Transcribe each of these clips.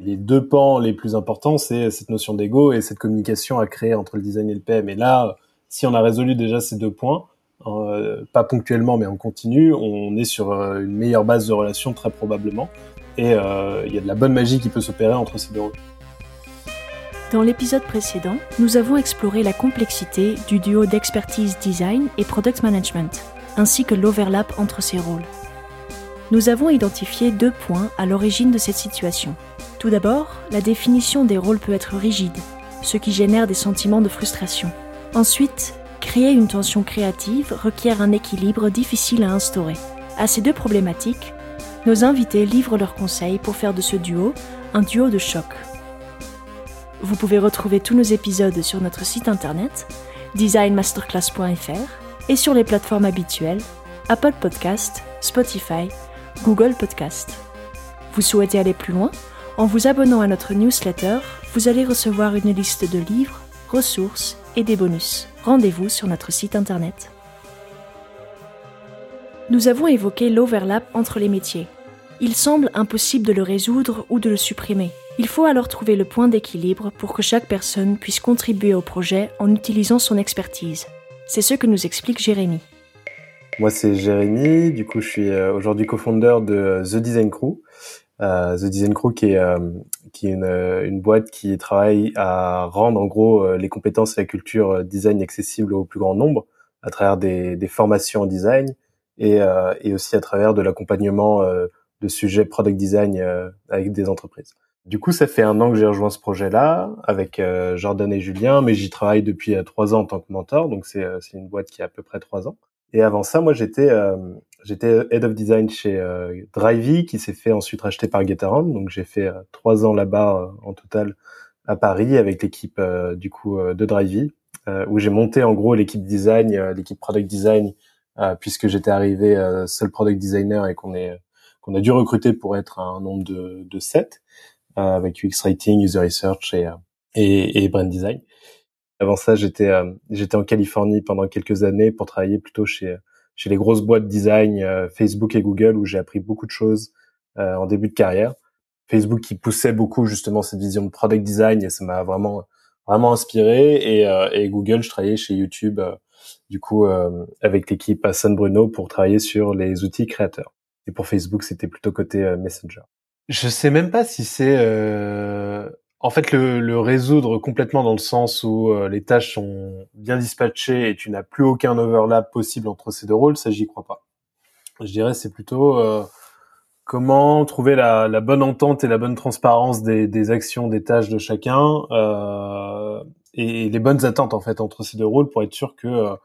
Les deux pans les plus importants, c'est cette notion d'ego et cette communication à créer entre le design et le PM. Et là, si on a résolu déjà ces deux points, euh, pas ponctuellement mais en continu, on est sur euh, une meilleure base de relation très probablement. Et euh, il y a de la bonne magie qui peut s'opérer entre ces deux rôles. Dans l'épisode précédent, nous avons exploré la complexité du duo d'expertise design et product management, ainsi que l'overlap entre ces rôles. Nous avons identifié deux points à l'origine de cette situation. Tout d'abord, la définition des rôles peut être rigide, ce qui génère des sentiments de frustration. Ensuite, créer une tension créative requiert un équilibre difficile à instaurer. À ces deux problématiques, nos invités livrent leurs conseils pour faire de ce duo un duo de choc. Vous pouvez retrouver tous nos épisodes sur notre site internet designmasterclass.fr et sur les plateformes habituelles Apple Podcast, Spotify, Google Podcast. Vous souhaitez aller plus loin? En vous abonnant à notre newsletter, vous allez recevoir une liste de livres, ressources et des bonus. Rendez-vous sur notre site internet. Nous avons évoqué l'overlap entre les métiers. Il semble impossible de le résoudre ou de le supprimer. Il faut alors trouver le point d'équilibre pour que chaque personne puisse contribuer au projet en utilisant son expertise. C'est ce que nous explique Jérémy. Moi, c'est Jérémy. Du coup, je suis euh, aujourd'hui co-founder de The Design Crew. Euh, The Design Crew, qui est, euh, qui est une, une, boîte qui travaille à rendre en gros les compétences et la culture design accessibles au plus grand nombre à travers des, des formations en design et, et aussi à travers de l'accompagnement de sujets product design avec des entreprises. Du coup, ça fait un an que j'ai rejoint ce projet-là avec Jordan et Julien, mais j'y travaille depuis trois ans en tant que mentor, donc c'est une boîte qui a à peu près trois ans. Et avant ça, moi, j'étais euh, j'étais head of design chez euh, Drivey, qui s'est fait ensuite racheter par Getaround. Donc, j'ai fait euh, trois ans là-bas en total à Paris avec l'équipe du coup de Drivey, où j'ai monté en gros l'équipe design, l'équipe product design, puisque j'étais arrivé seul product designer et qu'on est qu'on a dû recruter pour être un nombre de, de sept, avec UX writing, user research et, et, et brand design. Avant ça, j'étais euh, j'étais en Californie pendant quelques années pour travailler plutôt chez chez les grosses boîtes design euh, Facebook et Google où j'ai appris beaucoup de choses euh, en début de carrière. Facebook qui poussait beaucoup justement cette vision de product design et ça m'a vraiment vraiment inspiré et, et Google, je travaillais chez YouTube du coup avec l'équipe à San Bruno pour travailler sur les outils créateurs. Et pour Facebook, c'était plutôt côté Messenger. Je sais même pas si c'est en fait, le, le, résoudre complètement dans le sens où euh, les tâches sont bien dispatchées et tu n'as plus aucun overlap possible entre ces deux rôles, ça j'y crois pas. Je dirais c'est plutôt euh, comment trouver la, la, bonne entente et la bonne transparence des, des actions, des tâches de chacun euh, et, les bonnes attentes en fait entre ces deux rôles pour être sûr que euh,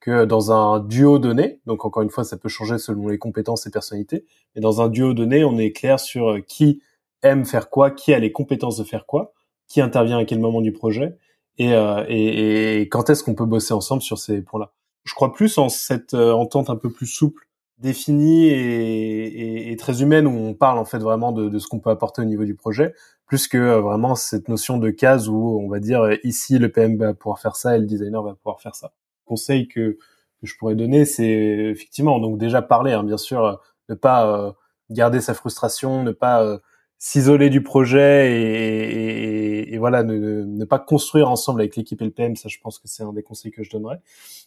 que dans un duo donné, donc encore une fois ça peut changer selon les compétences et personnalités, mais dans un duo donné on est clair sur qui aime faire quoi, qui a les compétences de faire quoi, qui intervient à quel moment du projet, et, euh, et, et quand est-ce qu'on peut bosser ensemble sur ces points-là. Je crois plus en cette euh, entente un peu plus souple, définie et, et, très humaine, où on parle en fait vraiment de, de ce qu'on peut apporter au niveau du projet, plus que euh, vraiment cette notion de case où on va dire ici le PM va pouvoir faire ça et le designer va pouvoir faire ça. Conseil que, que je pourrais donner, c'est effectivement donc déjà parler, hein, bien sûr, ne pas garder sa frustration, ne pas s'isoler du projet et, et, voilà ne, ne, pas construire ensemble avec l'équipe LPM ça je pense que c'est un des conseils que je donnerais.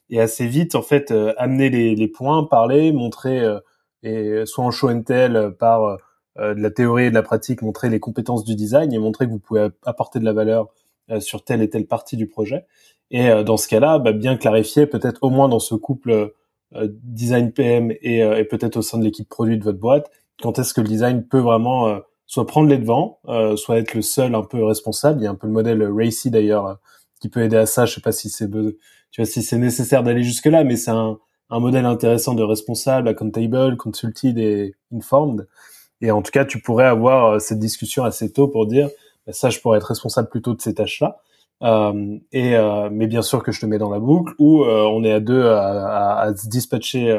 Et assez vite en fait euh, amener les, les, points parler montrer euh, et soit en show and tell euh, par de la théorie et de la pratique montrer les compétences du design et montrer que vous pouvez apporter de la valeur sur telle et telle partie du projet. Et dans ce cas-là bah, bien clarifier peut-être au moins dans ce couple design PM et, et peut-être au sein de l'équipe produit de votre boîte quand est-ce que le design peut vraiment soit prendre les devants, euh, soit être le seul un peu responsable. Il y a un peu le modèle Racy d'ailleurs euh, qui peut aider à ça. Je sais pas si c'est tu vois si c'est nécessaire d'aller jusque là, mais c'est un, un modèle intéressant de responsable, accountable, consulted et informed. Et en tout cas, tu pourrais avoir euh, cette discussion assez tôt pour dire bah, ça, je pourrais être responsable plutôt de ces tâches-là. Euh, et euh, mais bien sûr que je te mets dans la boucle où on est à deux à, à, à se dispatcher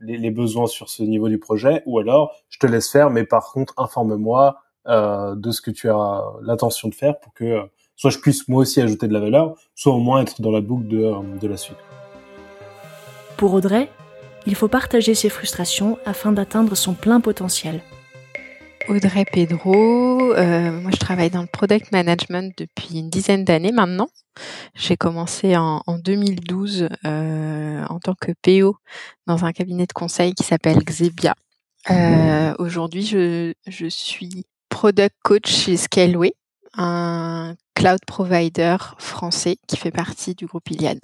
les, les, besoins sur ce niveau du projet, ou alors je te laisse faire, mais par contre informe-moi euh, de ce que tu as l'intention de faire pour que euh, soit je puisse moi aussi ajouter de la valeur, soit au moins être dans la boucle de, euh, de la suite. Pour Audrey, il faut partager ses frustrations afin d'atteindre son plein potentiel. Audrey Pedro. Euh, moi, je travaille dans le product management depuis une dizaine d'années maintenant. J'ai commencé en, 2012 euh, en tant que PO dans un cabinet de conseil qui s'appelle Xebia. Euh, aujourd'hui, je, je suis product coach chez Scaleway, un cloud provider français qui fait partie du groupe Iliad.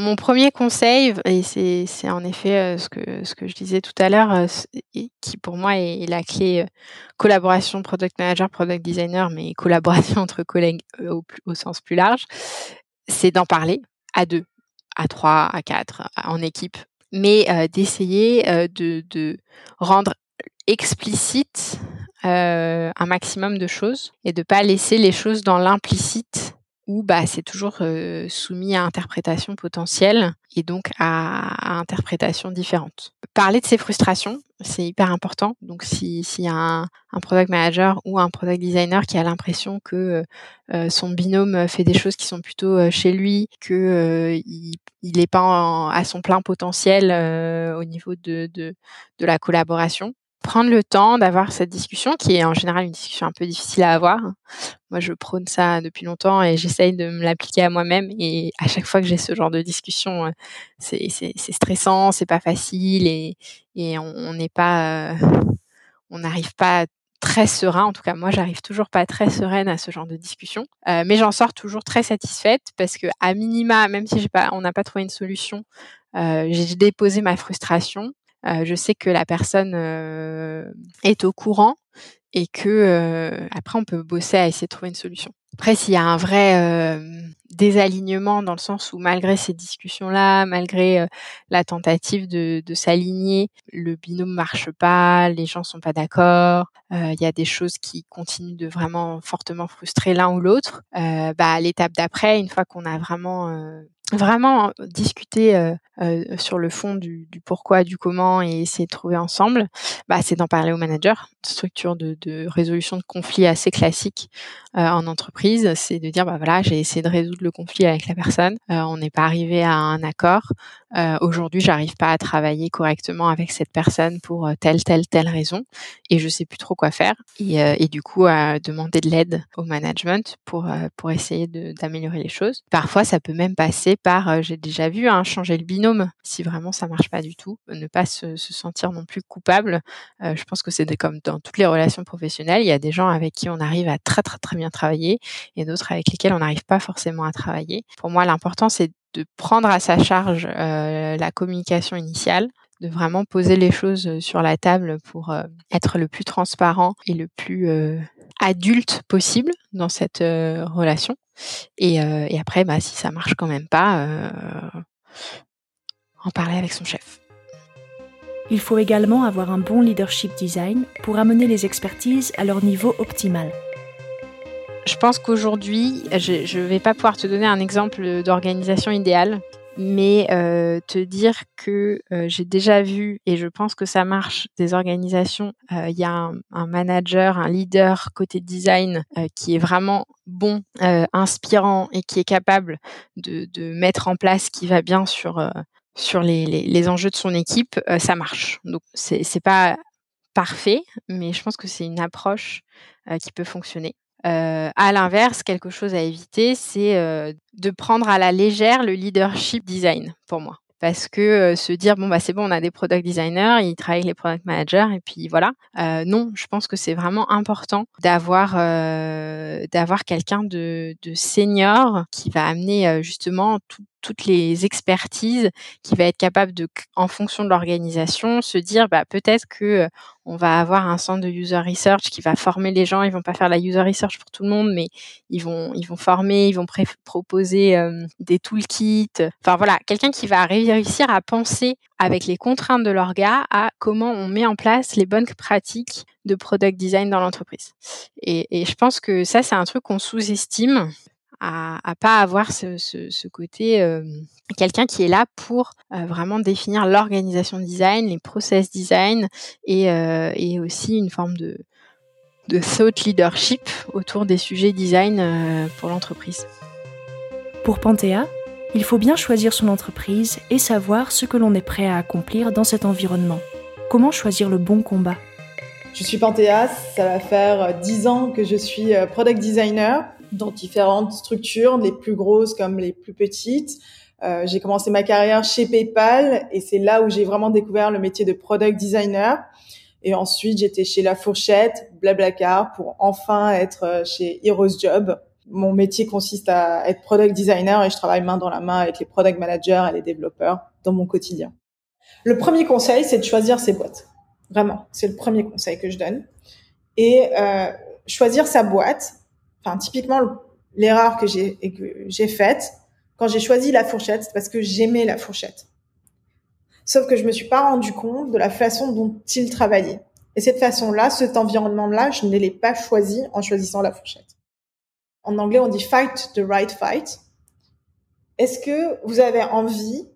Mon premier conseil, et c'est en effet euh, ce que, je disais tout à l'heure, euh, qui pour moi est, la clé euh, collaboration product manager, product designer, mais collaboration entre collègues au, sens plus large, c'est d'en parler à deux, à trois, à quatre, en équipe, mais d'essayer de, rendre explicite un maximum de choses et de pas laisser les choses dans l'implicite où bah, c'est toujours soumis à interprétation potentielle et donc à, interprétation différente. Parler de ses frustrations, c'est hyper important. Donc y a un, un, product manager ou un product designer qui a l'impression que son binôme fait des choses qui sont plutôt chez lui, que il n'est pas à son plein potentiel au niveau de, de, de la collaboration, prendre le temps d'avoir cette discussion qui est en général une discussion un peu difficile à avoir. Moi, je prône ça depuis longtemps et j'essaye de me l'appliquer à moi-même. Et à chaque fois que j'ai ce genre de discussion, euh, c'est stressant, c'est pas facile et, et on n'est pas, euh, on n'arrive pas très serein. En tout cas, moi, j'arrive toujours pas très sereine à ce genre de discussion, euh, mais j'en sors toujours très satisfaite parce que à minima, même si j'ai pas, on n'a pas trouvé une solution, euh, j'ai déposé ma frustration je sais que la personne euh, est au courant et que euh, après on peut bosser à essayer de trouver une solution. Après, s'il y a un vrai désalignement dans le sens où malgré ces discussions-là, malgré la tentative de, de s'aligner, le binôme marche pas, les gens sont pas d'accord, il y a des choses qui continuent de vraiment fortement frustrer l'un ou l'autre. bah, l'étape d'après, une fois qu'on a vraiment vraiment discuter sur le fond du, pourquoi, du comment et essayer de trouver ensemble, bah, c'est d'en parler au manager. Structure de, résolution de conflits assez classique en entreprise, c'est de dire bah voilà, j'ai essayé de résoudre le conflit avec la personne, on n'est pas arrivé à un accord. Aujourd'hui, j'arrive pas à travailler correctement avec cette personne pour telle telle telle raison et je sais plus trop quoi faire. Et, et du coup, demander de l'aide au management pour pour essayer d'améliorer les choses. Parfois, ça peut même passer par, euh, j'ai déjà vu, hein, changer le binôme si vraiment ça marche pas du tout, ne pas se, sentir non plus coupable. Euh, je pense que c'est comme dans toutes les relations professionnelles, il y a des gens avec qui on arrive à très très très bien travailler et d'autres avec lesquels on n'arrive pas forcément à travailler. Pour moi, l'important c'est de prendre à sa charge euh, la communication initiale, de vraiment poser les choses sur la table pour être le plus transparent et le plus adulte possible dans cette relation. Et, euh, et après, bah, si ça marche quand même pas, euh, en parler avec son chef. Il faut également avoir un bon leadership design pour amener les expertises à leur niveau optimal. Je pense qu'aujourd'hui, je ne vais pas pouvoir te donner un exemple d'organisation idéale mais euh, te dire que euh, j'ai déjà vu et je pense que ça marche des organisations. Euh, il y a un, manager, un leader côté design qui est vraiment bon, inspirant et qui est capable de, mettre en place ce qui va bien sur sur les, les, les, enjeux de son équipe. ça marche. Donc c'est pas parfait, mais je pense que c'est une approche qui peut fonctionner. Euh, à l'inverse, quelque chose à éviter, c'est euh, de prendre à la légère le leadership design pour moi. Parce que euh, se dire bon bah c'est bon, on a des product designers, ils travaillent avec les product managers et puis voilà. non, je pense que c'est vraiment important d'avoir d'avoir quelqu'un de, de senior qui va amener justement tout, toutes les expertises, qui va être capable de, en fonction de l'organisation, se dire bah, peut-être que on va avoir un centre de user research qui va former les gens. Ils vont pas faire la user research pour tout le monde, mais ils vont ils vont former, ils vont proposer des toolkits. Enfin voilà, quelqu'un qui va réussir à penser avec les contraintes de l'orga à comment on met en place les bonnes pratiques de product design dans l'entreprise. Et, et, je pense que ça, c'est un truc qu'on sous-estime à, à pas avoir ce, ce, ce côté euh, quelqu'un qui est là pour euh, vraiment définir l'organisation design, les process design et, euh, et aussi une forme de, de thought leadership autour des sujets design pour l'entreprise. Pour Panthéa, il faut bien choisir son entreprise et savoir ce que l'on est prêt à accomplir dans cet environnement. Comment choisir le bon combat? Je suis Panthéas, ça va faire 10 ans que je suis product designer dans différentes structures, les plus grosses comme les plus petites. Euh, j'ai commencé ma carrière chez PayPal et c'est là où j'ai vraiment découvert le métier de product designer. Et ensuite, j'étais chez La Fourchette, Blablacar, pour enfin être euh, chez Heroes Job. Mon métier consiste à être product designer et je travaille main dans la main avec les product managers et les développeurs dans mon quotidien. Le premier conseil, c'est de choisir ses boîtes. Vraiment, c'est le premier conseil que je donne. Et euh, choisir sa boîte. Enfin, typiquement, l'erreur que j'ai que j'ai faite, quand j'ai choisi la fourchette, c'est parce que j'aimais la fourchette. Sauf que je me suis pas rendu compte de la façon dont il travaillait. Et cette façon-là, cet environnement-là, je ne l'ai pas choisi en choisissant la fourchette. En anglais, on dit fight the right fight. Est-ce que vous avez envie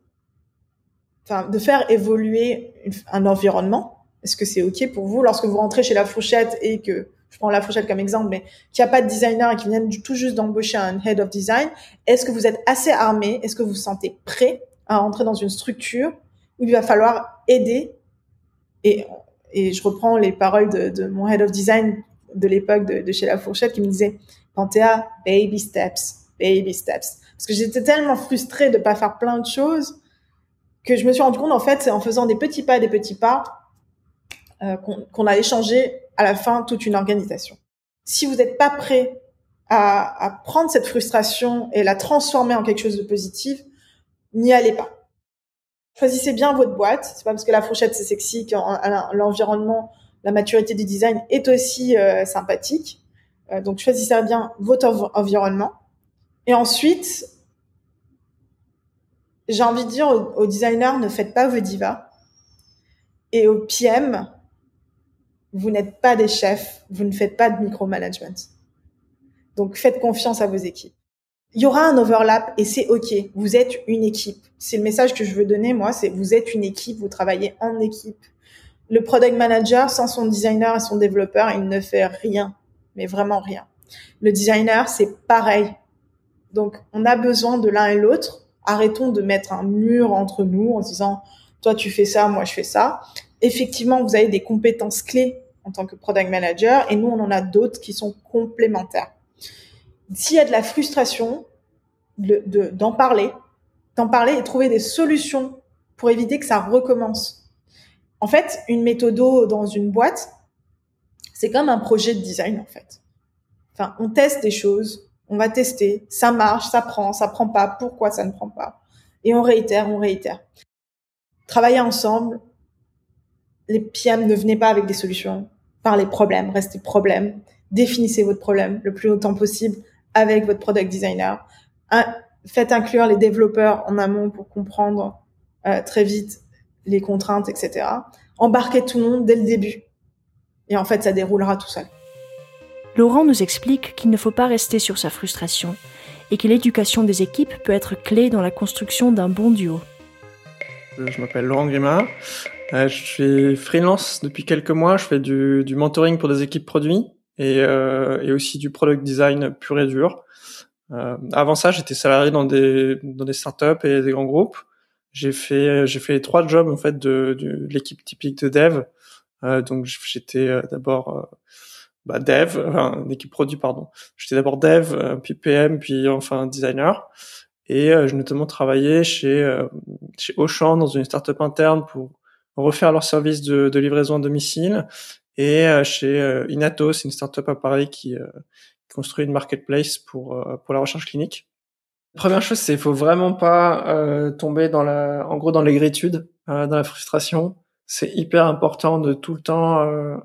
enfin, de faire évoluer un environnement? Est-ce que c'est OK pour vous lorsque vous rentrez chez la fourchette et que je prends la fourchette comme exemple, mais qu'il n'y a pas de designer et qui viennent tout juste d'embaucher un head of design, est-ce que vous êtes assez armé? Est-ce que vous vous sentez prêt à entrer dans une structure où il va falloir aider? Et, et je reprends les paroles de, de mon head of design de l'époque de, de, chez La Fourchette qui me disait Panthéa, baby steps, baby steps. Parce que j'étais tellement frustrée de pas faire plein de choses que je me suis rendu compte en fait c'est en faisant des petits pas, des petits pas euh, qu'on allait changer à la fin toute une organisation. Si vous n'êtes pas prêt à, à, prendre cette frustration et la transformer en quelque chose de positif, n'y allez pas. Choisissez bien votre boîte. C'est pas parce que la fourchette c'est sexy que l'environnement, la maturité du design est aussi euh, sympathique. Euh, donc choisissez bien votre environnement. Et ensuite, j'ai envie de dire aux, aux designers, ne faites pas vos divas. Et aux PM, vous n'êtes pas des chefs, vous ne faites pas de micromanagement. Donc faites confiance à vos équipes. Il y aura un overlap et c'est OK. Vous êtes une équipe. C'est le message que je veux donner, moi, c'est vous êtes une équipe, vous travaillez en équipe. Le product manager, sans son designer et son développeur, il ne fait rien, mais vraiment rien. Le designer, c'est pareil. Donc, on a besoin de l'un et l'autre. Arrêtons de mettre un mur entre nous en disant, toi, tu fais ça, moi, je fais ça. Effectivement, vous avez des compétences clés en tant que product manager et nous, on en a d'autres qui sont complémentaires. S'il y a de la frustration, d'en de, d'en parler, d'en parler et trouver des solutions pour éviter que ça recommence. En fait, une méthodo dans une boîte, c'est comme un projet de design, en fait. Enfin, on teste des choses, on va tester, ça marche, ça prend, ça prend pas, pourquoi ça ne prend pas? Et on réitère, on réitère. Travailler ensemble, les PM ne venaient pas avec des solutions, par les problèmes, restez problème, définissez votre problème le plus longtemps possible avec votre product designer. Faites inclure les développeurs en amont pour comprendre euh, très vite les contraintes, etc. Embarquez tout le monde dès le début. Et en fait, ça déroulera tout seul. Laurent nous explique qu'il ne faut pas rester sur sa frustration et que l'éducation des équipes peut être clé dans la construction d'un bon duo. Je m'appelle Laurent Grimard. Euh, je suis freelance depuis quelques mois. Je fais du, du mentoring pour des équipes produits et, euh, et, aussi du product design pur et dur. Euh, avant ça, j'étais salarié dans des dans des startups et des grands groupes. J'ai fait j'ai fait trois jobs en fait de, de, l'équipe typique de dev. Euh, donc j'étais euh, d'abord euh, bah, dev, enfin l'équipe produit pardon. J'étais d'abord dev, puis PM, puis enfin designer. Et j'ai notamment travaillé chez chez Auchan dans une startup interne pour refaire leur service de, de livraison à domicile et euh, chez euh, Inatos, une startup à Paris qui euh, construit une marketplace pour pour la recherche clinique. première chose, c'est faut vraiment pas tomber dans la, en gros, dans l'aigritude, dans la frustration. C'est hyper important de tout le temps,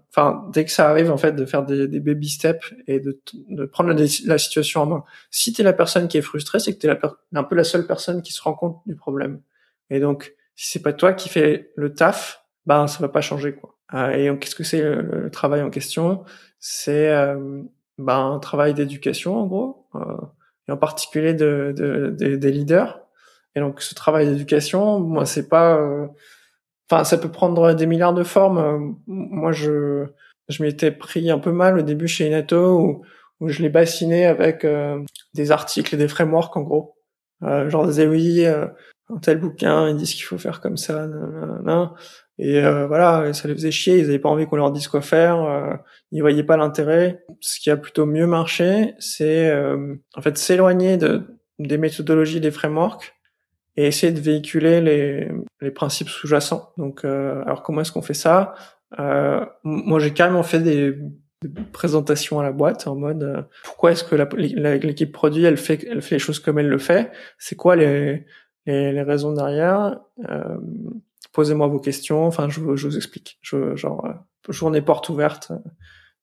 enfin dès que ça arrive en fait, de faire des, des baby steps et de, de prendre la, la, situation en main. Si t'es la personne qui est frustrée, c'est que t'es un peu la seule personne qui se rend compte du problème. Et donc, si c'est pas toi qui fais le taf, ben ça va pas changer quoi. Euh, et qu'est-ce que c'est le, travail en question? C'est euh, ben, un travail d'éducation en gros, euh, et en particulier de, de, de, des leaders. Et donc ce travail d'éducation, moi c'est pas, enfin ça peut prendre des milliards de formes. Moi je je m'étais pris un peu mal au début chez Inato où, où je l'ai bassiné avec des articles et des frameworks en gros. Euh, genre des oui, un tel bouquin, ils disent qu'il faut faire comme ça, nan, nan, nan. Et euh, voilà, ça les faisait chier, ils avaient pas envie qu'on leur dise quoi faire, euh, ils voyaient pas l'intérêt. Ce qui a plutôt mieux marché, c'est euh, en fait s'éloigner de, des méthodologies, des frameworks, et essayer de véhiculer les, les principes sous-jacents. Donc, euh, alors comment est-ce qu'on fait ça? Euh, Moi, j'ai carrément fait des, présentations à la boîte en mode pourquoi est-ce que l'équipe produit elle fait elle fait les choses comme elle le fait? C'est quoi les, les, les raisons derrière posez-moi vos questions. Enfin, je, je vous explique. Je, genre, euh, journée porte ouverte, euh,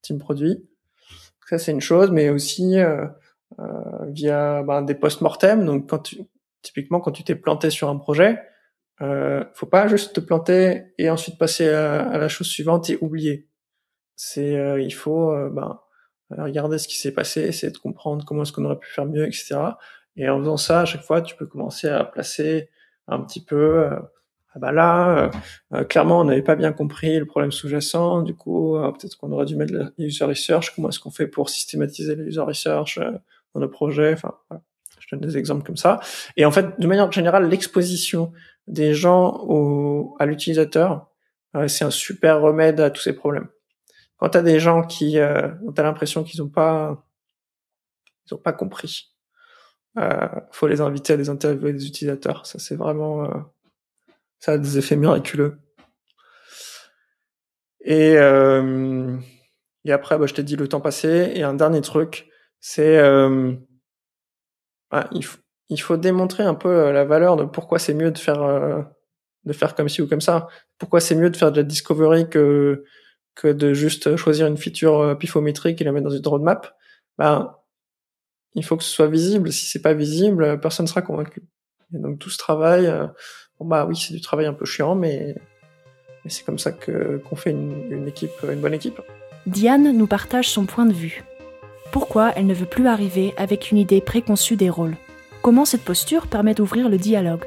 team produit. Ça, c'est une chose, mais aussi euh, euh via ben, des post-mortem. Donc, quand tu, typiquement, quand tu t'es planté sur un projet, euh, faut pas juste te planter et ensuite passer à, la chose suivante et oublier. C'est, euh, il faut ben, regarder ce qui s'est passé, essayer de comprendre comment est-ce qu'on aurait pu faire mieux, etc. Et en faisant ça, à chaque fois, tu peux commencer à placer un petit peu ah bah là, euh, euh, clairement, on n'avait pas bien compris le problème sous-jacent. Du coup, euh, peut-être qu'on aurait dû mettre la user research. Comment est-ce qu'on fait pour systématiser les user research dans nos projets? Enfin, je donne des exemples comme ça. Et en fait, de manière générale, l'exposition des gens au, à l'utilisateur, c'est un super remède à tous ces problèmes. Quand tu as des gens qui ont l'impression qu'ils n'ont pas, ils ont pas compris, euh, faut les inviter à des interviews des utilisateurs. Ça, c'est vraiment ça a des effets miraculeux. Et, euh, et après, bah, je t'ai dit le temps passé. Et un dernier truc, c'est euh, ah, il, il, faut démontrer un peu euh, la valeur de pourquoi c'est mieux de faire euh, de faire comme ci ou comme ça. Pourquoi c'est mieux de faire de la discovery que que de juste choisir une feature euh, pifométrique et la mettre dans une roadmap? Ben, il faut que ce soit visible. Si c'est pas visible, personne ne sera convaincu. Et donc tout ce travail, Bon bah oui, c'est du travail un peu chiant, mais, c'est comme ça qu'on fait une bonne équipe. Diane nous partage son point de vue. Pourquoi elle ne veut plus arriver avec une idée préconçue des rôles? Comment cette posture permet d'ouvrir le dialogue?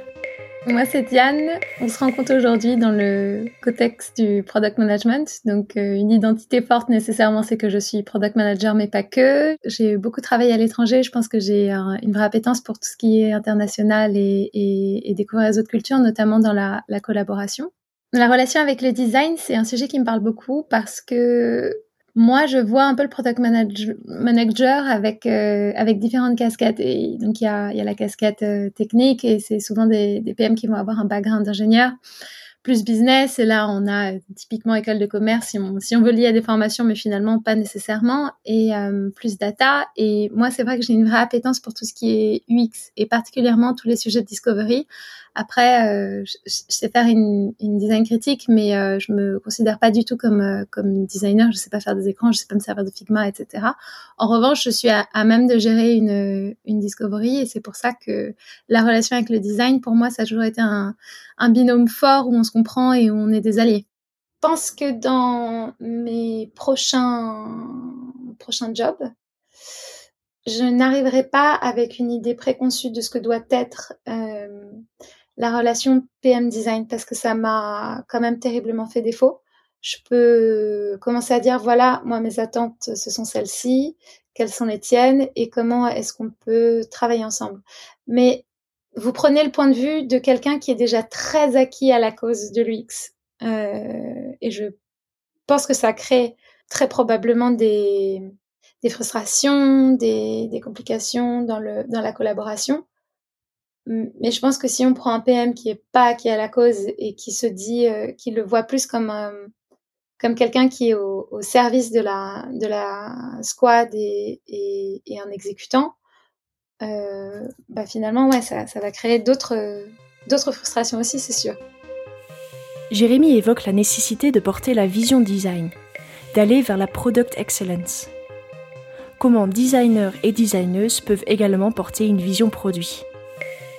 Moi, c'est Diane. On se rencontre aujourd'hui dans le contexte du product management. Donc, euh, une identité forte, nécessairement, c'est que je suis product manager, mais pas que. J'ai beaucoup travaillé à l'étranger. Je pense que j'ai une vraie appétence pour tout ce qui est international et, découvrir les autres cultures, notamment dans la collaboration. La relation avec le design, c'est un sujet qui me parle beaucoup parce que moi, je vois un peu le product manager avec euh, avec différentes casquettes. Et donc il y a, y a la casquette euh, technique et c'est souvent des, des, PM qui vont avoir un background d'ingénieur plus business. Et là, on a typiquement école de commerce si on, si on veut lier à des formations, mais finalement pas nécessairement. Et euh, plus data. Et moi, c'est vrai que j'ai une vraie appétence pour tout ce qui est UX et particulièrement tous les sujets de discovery. Après, euh, je, sais faire une, une design critique, mais euh, je me considère pas du tout comme euh, comme designer. Je sais pas faire des écrans, je sais pas me servir de Figma, etc. En revanche, je suis à, à même de gérer une une discovery, et c'est pour ça que la relation avec le design, pour moi, ça a toujours été un, un binôme fort où on se comprend et où on est des alliés. Je pense que dans mes prochains prochains jobs, je n'arriverai pas avec une idée préconçue de ce que doit être euh, la relation PM design parce que ça m'a quand même terriblement fait défaut. Je peux commencer à dire voilà, moi mes attentes ce sont celles-ci, quelles sont les tiennes et comment est-ce qu'on peut travailler ensemble? Mais vous prenez le point de vue de quelqu'un qui est déjà très acquis à la cause de l'UX euh, et je pense que ça crée très probablement des, des frustrations, des, des complications dans, le, dans la collaboration. Mais je pense que si on prend un PM qui est pas qui est à la cause et qui se dit, euh, qui le voit plus comme euh, comme quelqu'un qui est au, service de la de la squad et, et, et un exécutant, euh, bah finalement ouais ça, ça va créer d'autres d'autres frustrations aussi c'est sûr. Jérémy évoque la nécessité de porter la vision design, d'aller vers la product excellence. Comment designers et designeuses peuvent également porter une vision produit.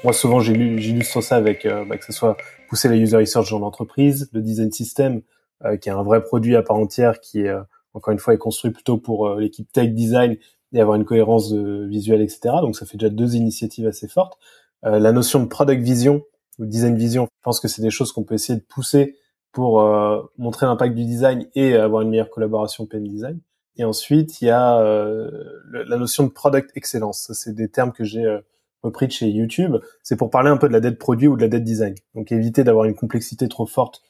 Moi, souvent, j'illustre ça avec euh, bah, que ce soit pousser la user research dans l'entreprise, le design system, euh, qui est un vrai produit à part entière, qui euh, encore une fois est construit plutôt pour euh, l'équipe tech design et avoir une cohérence visuelle, etc. Donc, ça fait déjà deux initiatives assez fortes. La notion de product vision ou design vision, je pense que c'est des choses qu'on peut essayer de pousser pour montrer l'impact du design et avoir une meilleure collaboration PM design. Et ensuite, il y a la notion de product excellence. C'est des termes que j'ai repris de chez YouTube, c'est pour parler un peu de la dette produit ou de la dette design. Donc éviter d'avoir une complexité trop forte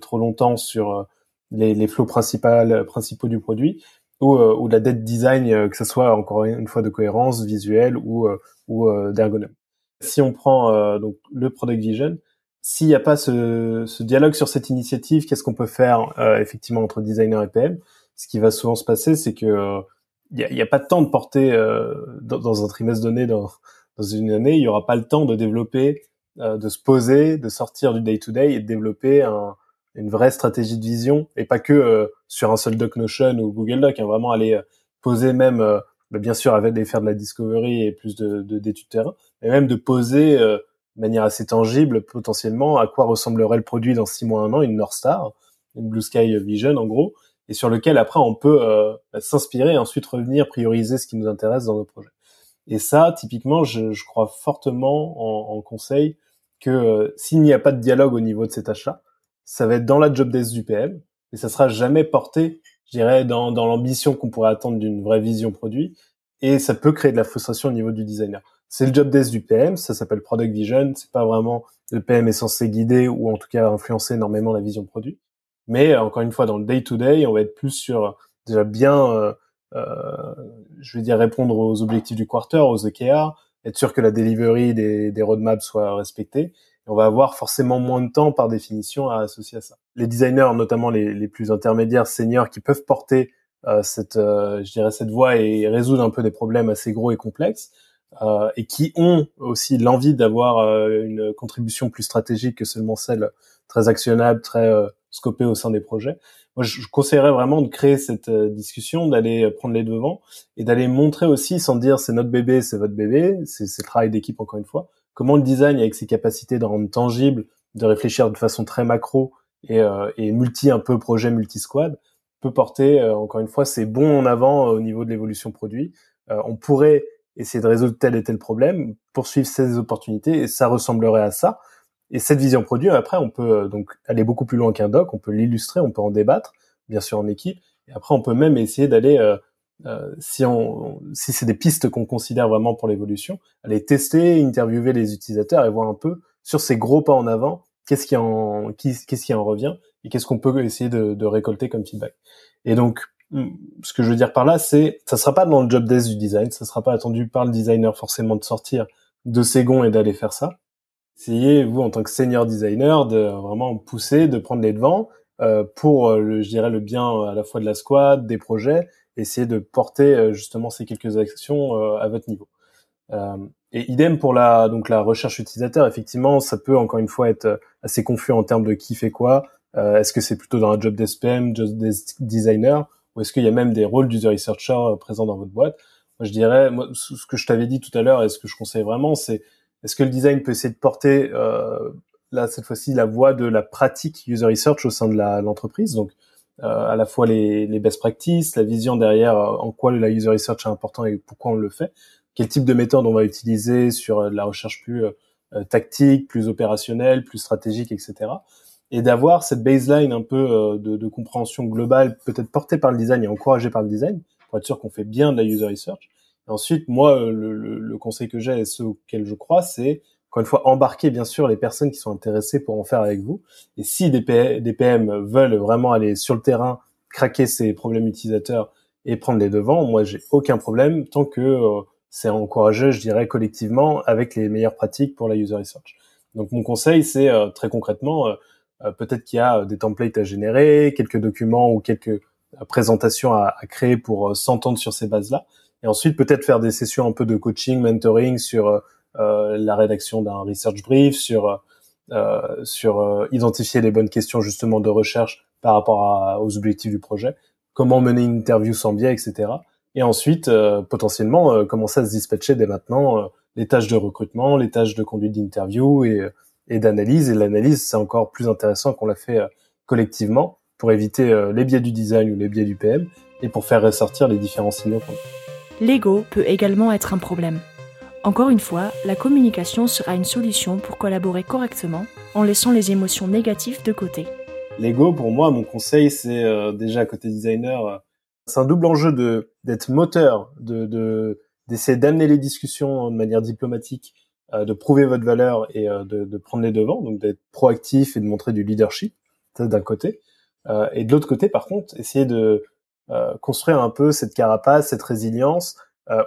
trop longtemps sur les, les flots principaux principaux du produit ou, ou de la dette design, que ce soit encore une fois de cohérence visuelle ou ou d'ergonomie. Si on prend donc le product vision, s'il n'y a pas ce, ce, dialogue sur cette initiative, qu'est-ce qu'on peut faire effectivement entre designer et PM Ce qui va souvent se passer, c'est que il n'y a, a, pas de temps de porter euh, dans, dans, un trimestre donné, dans, dans une année, il n'y aura pas le temps de développer, euh, de se poser, de sortir du day-to-day et de développer un, une vraie stratégie de vision et pas que euh, sur un seul Doc Notion ou Google Doc, hein, vraiment aller poser même, bah, bien sûr, avec des faire de la discovery et plus de d'études terrain, mais même de poser de manière assez tangible potentiellement à quoi ressemblerait le produit dans six mois, un an, une North Star, une Blue Sky Vision en gros, et sur lequel après on peut euh, bah, s'inspirer et ensuite revenir prioriser ce qui nous intéresse dans nos projets. Et ça, typiquement, je, je crois fortement en, en conseil que euh, s'il n'y a pas de dialogue au niveau de ces tâches-là, ça va être dans la job desk du PM et ça sera jamais porté, je dirais, dans, dans l'ambition qu'on pourrait attendre d'une vraie vision produit et ça peut créer de la frustration au niveau du designer. C'est le job desk du PM, ça s'appelle product vision, c'est pas vraiment le PM est censé guider ou en tout cas influencer énormément la vision produit. Mais euh, encore une fois, dans le day-to-day, on va être plus sur déjà bien, euh, euh, je vais dire, répondre aux objectifs du quarter, aux OKR, être sûr que la delivery des, roadmaps soit respectée. on va avoir forcément moins de temps par définition à associer à ça. Les designers, notamment les, les plus intermédiaires, seniors, qui peuvent porter euh, cette, euh, je dirais, cette voie et résoudre un peu des problèmes assez gros et complexes, euh, et qui ont aussi l'envie d'avoir une contribution plus stratégique que seulement celle très actionnable, très scopé au sein des projets. Moi, je, conseillerais vraiment de créer cette euh, discussion, d'aller prendre les devants et d'aller montrer aussi, sans dire c'est notre bébé, c'est votre bébé, c'est le travail d'équipe encore une fois, comment le design, avec ses capacités de rendre tangible, de réfléchir de façon très macro et, euh, et multi un peu projet multi-squad, peut porter, euh, encore une fois, c'est bon en avant au niveau de l'évolution produit. on pourrait essayer de résoudre tel et tel problème, poursuivre ces opportunités, et ça ressemblerait à ça. Et cette vision produit, après, on peut euh, donc aller beaucoup plus loin qu'un doc, on peut l'illustrer, on peut en débattre, bien sûr en équipe. Et après, on peut même essayer d'aller, euh, euh, si on, si c'est des pistes qu'on considère vraiment pour l'évolution, aller tester, interviewer les utilisateurs et voir un peu sur ces gros pas en avant, qu'est-ce qui en, qu'est-ce qui en revient et qu'est-ce qu'on peut essayer de, de, récolter comme feedback. Et donc, hmm, ce que je veux dire par là, c'est, ça sera pas dans le job desk du design, ça sera pas attendu par le designer forcément de sortir de ses gonds et d'aller faire ça essayez vous en tant que senior designer de vraiment pousser, de prendre les devants euh, pour euh, le, je dirais le bien euh, à la fois de la squad, des projets, essayer de porter euh, justement ces quelques actions à votre niveau. et idem pour la donc la recherche utilisateur, effectivement, ça peut encore une fois être assez confus en termes de qui fait quoi. est-ce que c'est plutôt dans un job d'SPM, job designer, ou est-ce qu'il y a même des rôles d'user researcher présents dans votre boîte? Moi, je dirais, moi, ce que je t'avais dit tout à l'heure et ce que je conseille vraiment, c'est est-ce que le design peut essayer de porter euh, là cette fois-ci la voie de la pratique user research au sein de l'entreprise, donc euh, à la fois les, les, best practices, la vision derrière euh, en quoi la user research est important et pourquoi on le fait, quel type de méthode on va utiliser sur la recherche plus tactique, plus opérationnelle, plus stratégique, etc. Et d'avoir cette baseline un peu de, de compréhension globale, peut-être portée par le design et encouragée par le design, pour être sûr qu'on fait bien de la user research ensuite, moi, euh, le, le, conseil que j'ai et ceux auxquels je crois, c'est encore une fois embarquer bien sûr les personnes qui sont intéressées pour en faire avec vous. Et si des, PM veulent vraiment aller sur le terrain, craquer ces problèmes utilisateurs et prendre les devants, moi j'ai aucun problème tant que euh, c'est encouragé, je dirais collectivement, avec les meilleures pratiques pour la user research. Donc mon conseil, c'est euh, très concrètement, peut-être qu'il y a des templates à générer, quelques documents ou quelques présentations à, à créer pour s'entendre sur ces bases-là et ensuite peut-être faire des sessions un peu de coaching, mentoring sur euh, la rédaction d'un research brief, sur euh, sur euh, identifier les bonnes questions justement de recherche par rapport aux objectifs du projet, comment mener une interview sans biais, etc. Et ensuite euh, potentiellement euh, commencer à se dispatcher dès maintenant les tâches de recrutement, les tâches de conduite d'interview et, et d'analyse. Et l'analyse c'est encore plus intéressant qu'on l'a fait collectivement pour éviter les biais du design ou les biais du PM et pour faire ressortir les différents signaux qu'on a l'ego peut également être un problème. Encore une fois, la communication sera une solution pour collaborer correctement en laissant les émotions négatives de côté. L'ego, pour moi, mon conseil, c'est euh, déjà côté designer, euh, c'est un double enjeu de d'être moteur, de d'essayer d'amener les discussions de manière diplomatique, euh, de prouver votre valeur et de, de, prendre les devants, donc d'être proactif et de montrer du leadership. d'un côté. et de l'autre côté, par contre, essayer de construire un peu cette carapace, cette résilience,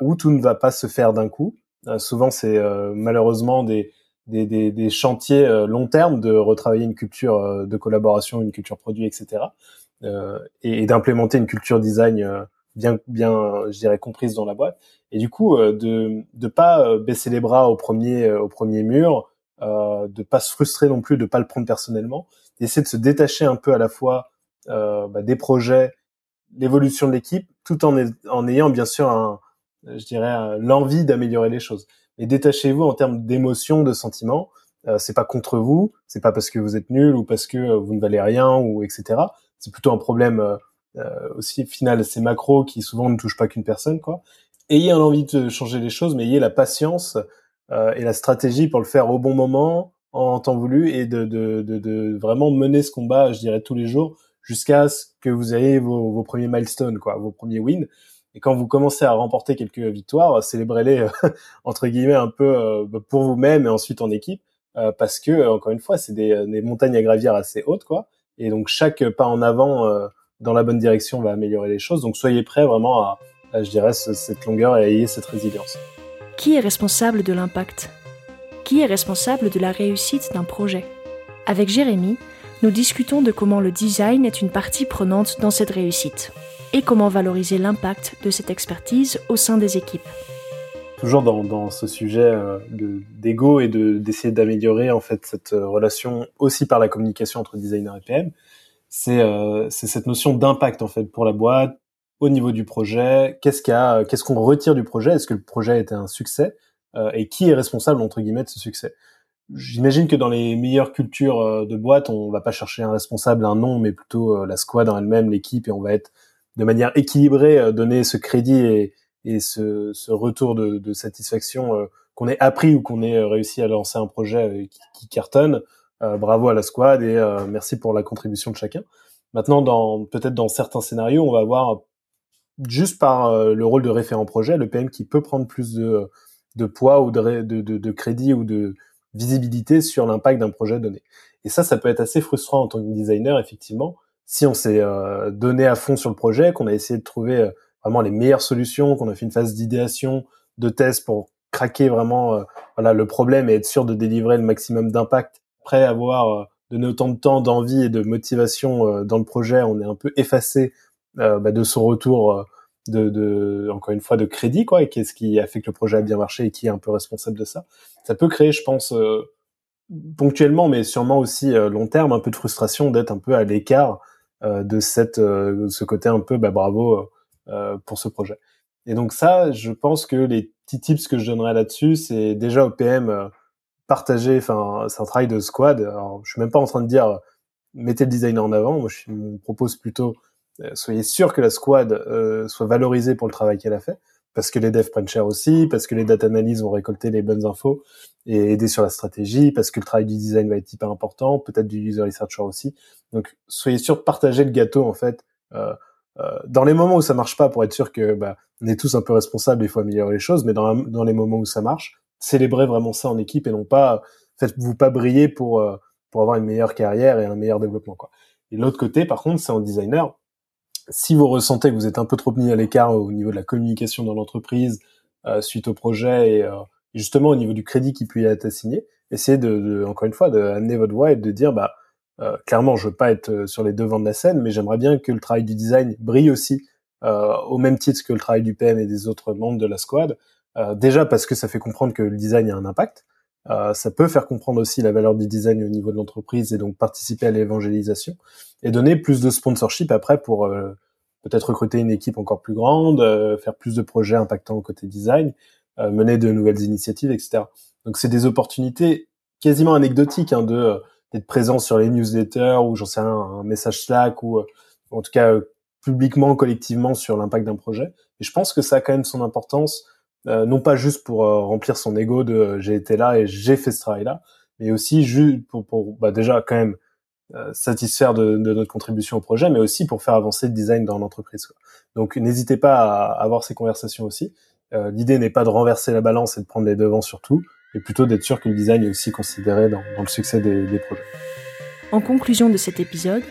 où tout ne va pas se faire d'un coup. souvent, c'est malheureusement des, des, chantiers long terme de retravailler une culture de collaboration, une culture produit, etc. et, d'implémenter une culture design bien bien je dirais comprise dans la boîte et du coup euh, de de pas euh, baisser les bras au premier euh, au premier mur euh, de pas se frustrer non plus de pas le prendre personnellement d'essayer de se détacher un peu à la fois euh, bah, des projets l'évolution de l'équipe tout en, en ayant bien sûr un je dirais l'envie d'améliorer les choses. Mais détachez-vous en termes d'émotions de sentiments. Euh, c'est pas contre vous c'est pas parce que vous êtes nul ou parce que vous ne valez rien ou etc c'est plutôt un problème euh, aussi final c'est macro qui souvent ne touche pas qu'une personne quoi. Ayez l'envie de changer les choses mais ayez la patience euh, et la stratégie pour le faire au bon moment en temps voulu et de, de, de, de vraiment mener ce combat je dirais tous les jours jusqu'à ce que vous ayez vos, premiers milestones quoi vos premiers wins et quand vous commencez à remporter quelques victoires célébrez-les entre guillemets un peu euh, pour vous-même et ensuite en équipe euh, parce que encore une fois c'est des, montagnes à gravir assez hautes quoi et donc chaque pas en avant euh, dans la bonne direction va améliorer les choses. Donc soyez prêts vraiment à, je dirais, cette longueur et ayez cette résilience. Qui est responsable de l'impact? Qui est responsable de la réussite d'un projet? Avec Jérémy, nous discutons de comment le design est une partie prenante dans cette réussite et comment valoriser l'impact de cette expertise au sein des équipes. Toujours dans, ce sujet euh, d'ego et d'essayer d'améliorer en fait cette euh, relation aussi par la communication entre designer et PM euh, c'est cette notion d'impact en fait pour la boîte au niveau du projet. Qu'est-ce qu'on retire du projet? Est-ce que le projet a été un succès? Et qui est responsable entre guillemets de ce succès? J'imagine que dans les meilleures cultures euh, de boîte, on va pas chercher un responsable, un nom, mais plutôt la squad en elle-même, l'équipe, et on va être de manière équilibrée donner ce crédit et, ce, retour de, satisfaction qu'on ait appris ou qu'on ait réussi à lancer un projet qui, cartonne euh, bravo à la squad et euh, merci pour la contribution de chacun. Maintenant, dans peut-être dans certains scénarios, on va avoir juste par euh, le rôle de référent projet, le PM qui peut prendre plus de, de poids ou de, de, de, crédit ou de visibilité sur l'impact d'un projet donné. Et ça, ça peut être assez frustrant en tant que designer, effectivement, si on s'est donné à fond sur le projet, qu'on a essayé de trouver vraiment les meilleures solutions, qu'on a fait une phase d'idéation, de test pour craquer vraiment voilà le problème et être sûr de délivrer le maximum d'impact après avoir euh, donné autant de temps, d'envie et de motivation euh, dans le projet, on est un peu effacé euh, bah, de son retour de, de, encore une fois de crédit quoi et qu'est-ce qui a fait que le projet a bien marché et qui est un peu responsable de ça ça peut créer je pense ponctuellement mais sûrement aussi long terme un peu de frustration d'être un peu à l'écart de cette ce côté un peu bah, bravo pour ce projet et donc ça je pense que les petits tips que je donnerais là-dessus c'est déjà au PM partager, enfin, c'est un travail de squad. Alors, je suis même pas en train de dire mettez le designer en avant. Moi, je, propose plutôt euh, soyez sûr que la squad euh, soit valorisée pour le travail qu'elle a fait, parce que les devs prennent cher aussi, parce que les data analyses vont récolter les bonnes infos et aider sur la stratégie, parce que le travail du design va être hyper important, peut-être du user researcher aussi. Donc, soyez sûr de partager le gâteau en fait. Euh, euh, dans les moments où ça marche pas, pour être sûr que bah, on est tous un peu responsables, il faut améliorer les choses, mais dans, dans les moments où ça marche, célébrez vraiment ça en équipe et non pas faites-vous pas briller pour euh, pour avoir une meilleure carrière et un meilleur développement quoi. Et l'autre côté par contre, c'est en designer. Si vous ressentez que vous êtes un peu trop mis à l'écart au niveau de la communication dans l'entreprise euh, suite au projet euh, et, justement au niveau du crédit qui peut être assigné, essayez de, encore une fois de amener votre voix et de dire bah clairement je veux pas être sur les devants de la scène, mais j'aimerais bien que le travail du design brille aussi au même titre que le travail du PM et des autres membres de la squad. Euh, déjà parce que ça fait comprendre que le design a un impact. Euh, ça peut faire comprendre aussi la valeur du design au niveau de l'entreprise et donc participer à l'évangélisation et donner plus de sponsorship après pour euh, peut-être recruter une équipe encore plus grande, faire plus de projets impactants côté design, mener de nouvelles initiatives, etc. Donc c'est des opportunités quasiment anecdotiques hein, de d'être présent sur les newsletters ou j'en sais rien, un message Slack ou en tout cas publiquement, collectivement sur l'impact d'un projet. Et je pense que ça a quand même son importance euh, non pas juste pour euh, remplir son ego de euh, j'ai été là et j'ai fait ce travail-là, mais aussi juste pour, pour bah, déjà quand même satisfaire de, de, notre contribution au projet, mais aussi pour faire avancer le design dans l'entreprise. Donc n'hésitez pas à avoir ces conversations aussi. L'idée n'est pas de renverser la balance et de prendre les devants sur tout, mais plutôt d'être sûr que le design est aussi considéré dans, dans le succès des, des projets. En conclusion de cet épisode,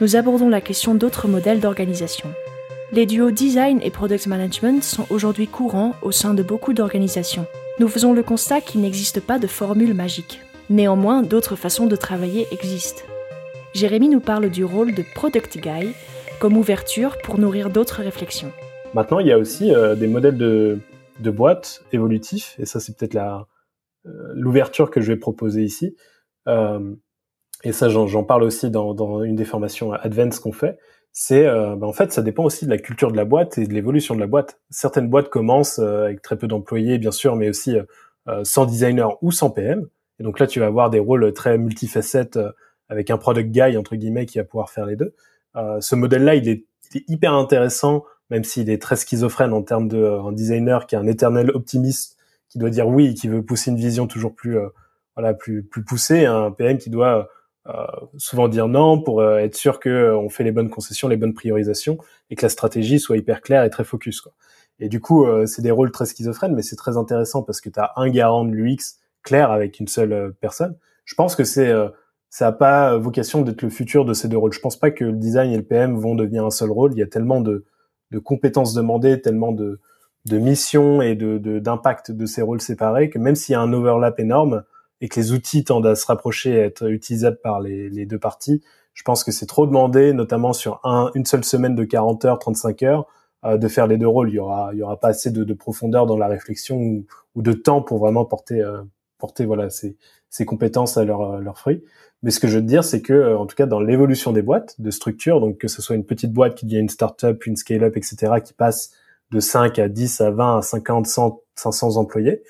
nous abordons la question d'autres modèles d'organisation. Les duos design et product management sont aujourd'hui courants au sein de beaucoup d'organisations. Nous faisons le constat qu'il n'existe pas de formule magique. Néanmoins, d'autres façons de travailler existent. Jérémy nous parle du rôle de product guy comme ouverture pour nourrir d'autres réflexions. Maintenant, il y a aussi euh, des modèles de, boîtes évolutifs, et ça c'est peut-être euh, l'ouverture que je vais proposer ici. Euh, et ça, j'en parle aussi dans, dans, une des formations Advance qu'on fait. C'est, euh, ben, en fait, ça dépend aussi de la culture de la boîte et de l'évolution de la boîte. Certaines boîtes commencent avec très peu d'employés, bien sûr, mais aussi sans designer ou sans PM. Et donc là, tu vas avoir des rôles très multifacettes avec un product guy entre guillemets qui va pouvoir faire les deux. ce modèle-là, il est, il est, hyper intéressant, même s'il est très schizophrène en termes de un designer qui est un éternel optimiste qui doit dire oui, qui veut pousser une vision toujours plus euh, voilà plus plus poussée, un PM qui doit euh, souvent dire non pour euh, être sûr que on fait les bonnes concessions, les bonnes priorisations et que la stratégie soit hyper claire et très focus quoi. Et du coup, c'est des rôles très schizophrènes, mais c'est très intéressant parce que tu as un garant de l'UX clair avec une seule personne. Je pense que c'est ça n'a pas vocation d'être le futur de ces deux rôles. Je pense pas que le design et le PM vont devenir un seul rôle. Il y a tellement de, de compétences demandées, tellement de, de mission et de d'impact de, ces rôles séparés que même s'il y a un overlap énorme et que les outils tendent à se rapprocher et à être utilisables par les, les deux parties, je pense que c'est trop demandé, notamment sur un, une seule semaine de 40 heures, 35 heures, euh, de faire les deux rôles. Il y aura, il y aura pas assez de, de profondeur dans la réflexion ou, ou, de temps pour vraiment porter, euh, porter voilà ces, ces compétences à leur, leur fruit. Mais ce que je veux te dire, c'est que, euh, en tout cas, dans l'évolution des boîtes, de structure, donc que ce soit une petite boîte qui devient une startup, une scale-up, etc., qui passe de 5 à 10 à 20 à 50, 100, 500 employés,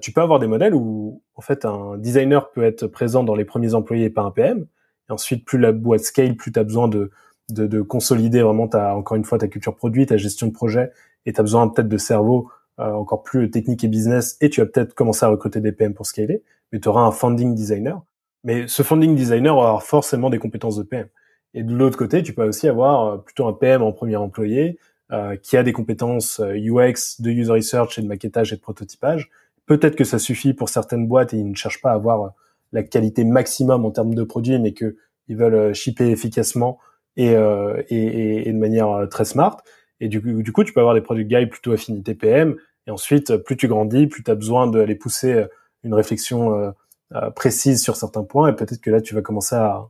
tu peux avoir des modèles où en fait un designer peut être présent dans les premiers employés et pas un PM. Et ensuite, plus la boîte scale, plus tu as besoin de, de, de, consolider vraiment ta, encore une fois ta culture produit, ta gestion de projet, et tu as besoin peut-être de cerveau euh, encore plus technique et business, et tu vas peut-être commencer à recruter des PM pour scaler, mais tu auras un founding designer. Mais ce founding designer aura forcément des compétences de PM. Et de l'autre côté, tu peux aussi avoir euh, plutôt un PM en premier employé, euh, qui a des compétences UX, euh, de user research et de maquettage et de prototypage. Peut-être que ça suffit pour certaines boîtes et ils ne cherchent pas à avoir euh, la qualité maximum en termes de produits, mais que ils veulent shipper efficacement et, euh, et, et, de manière très smart. Et du, du coup, tu peux avoir des produits guys plutôt affinité PM. Et ensuite, plus tu grandis, plus tu as besoin d'aller pousser une réflexion euh, précise sur certains points. Et peut-être que là, tu vas commencer à,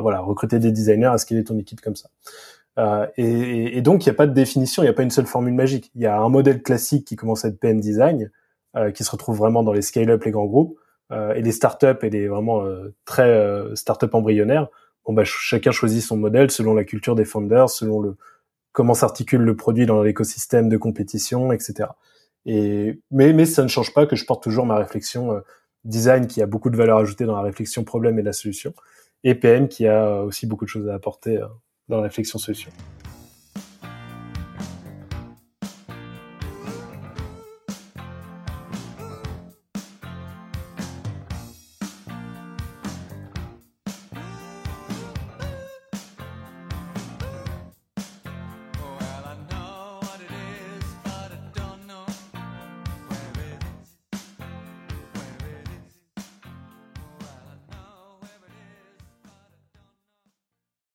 voilà recruter des designers, à scaler ton équipe comme ça. Euh, et, et, donc, il n'y a pas de définition, il n'y a pas une seule formule magique. Il y a un modèle classique qui commence à être PM design, euh, qui se retrouve vraiment dans les scale-up, les grands groupes, euh, et les startups et les vraiment euh, très euh, startups embryonnaires. Bon, bah, chacun choisit son modèle selon la culture des founders, selon le comment s'articule le produit dans l'écosystème de compétition, etc. Et mais mais ça ne change pas que je porte toujours ma réflexion euh, design qui a beaucoup de valeur ajoutée dans la réflexion problème et la solution, et PM qui a aussi beaucoup de choses à apporter dans la réflexion solution.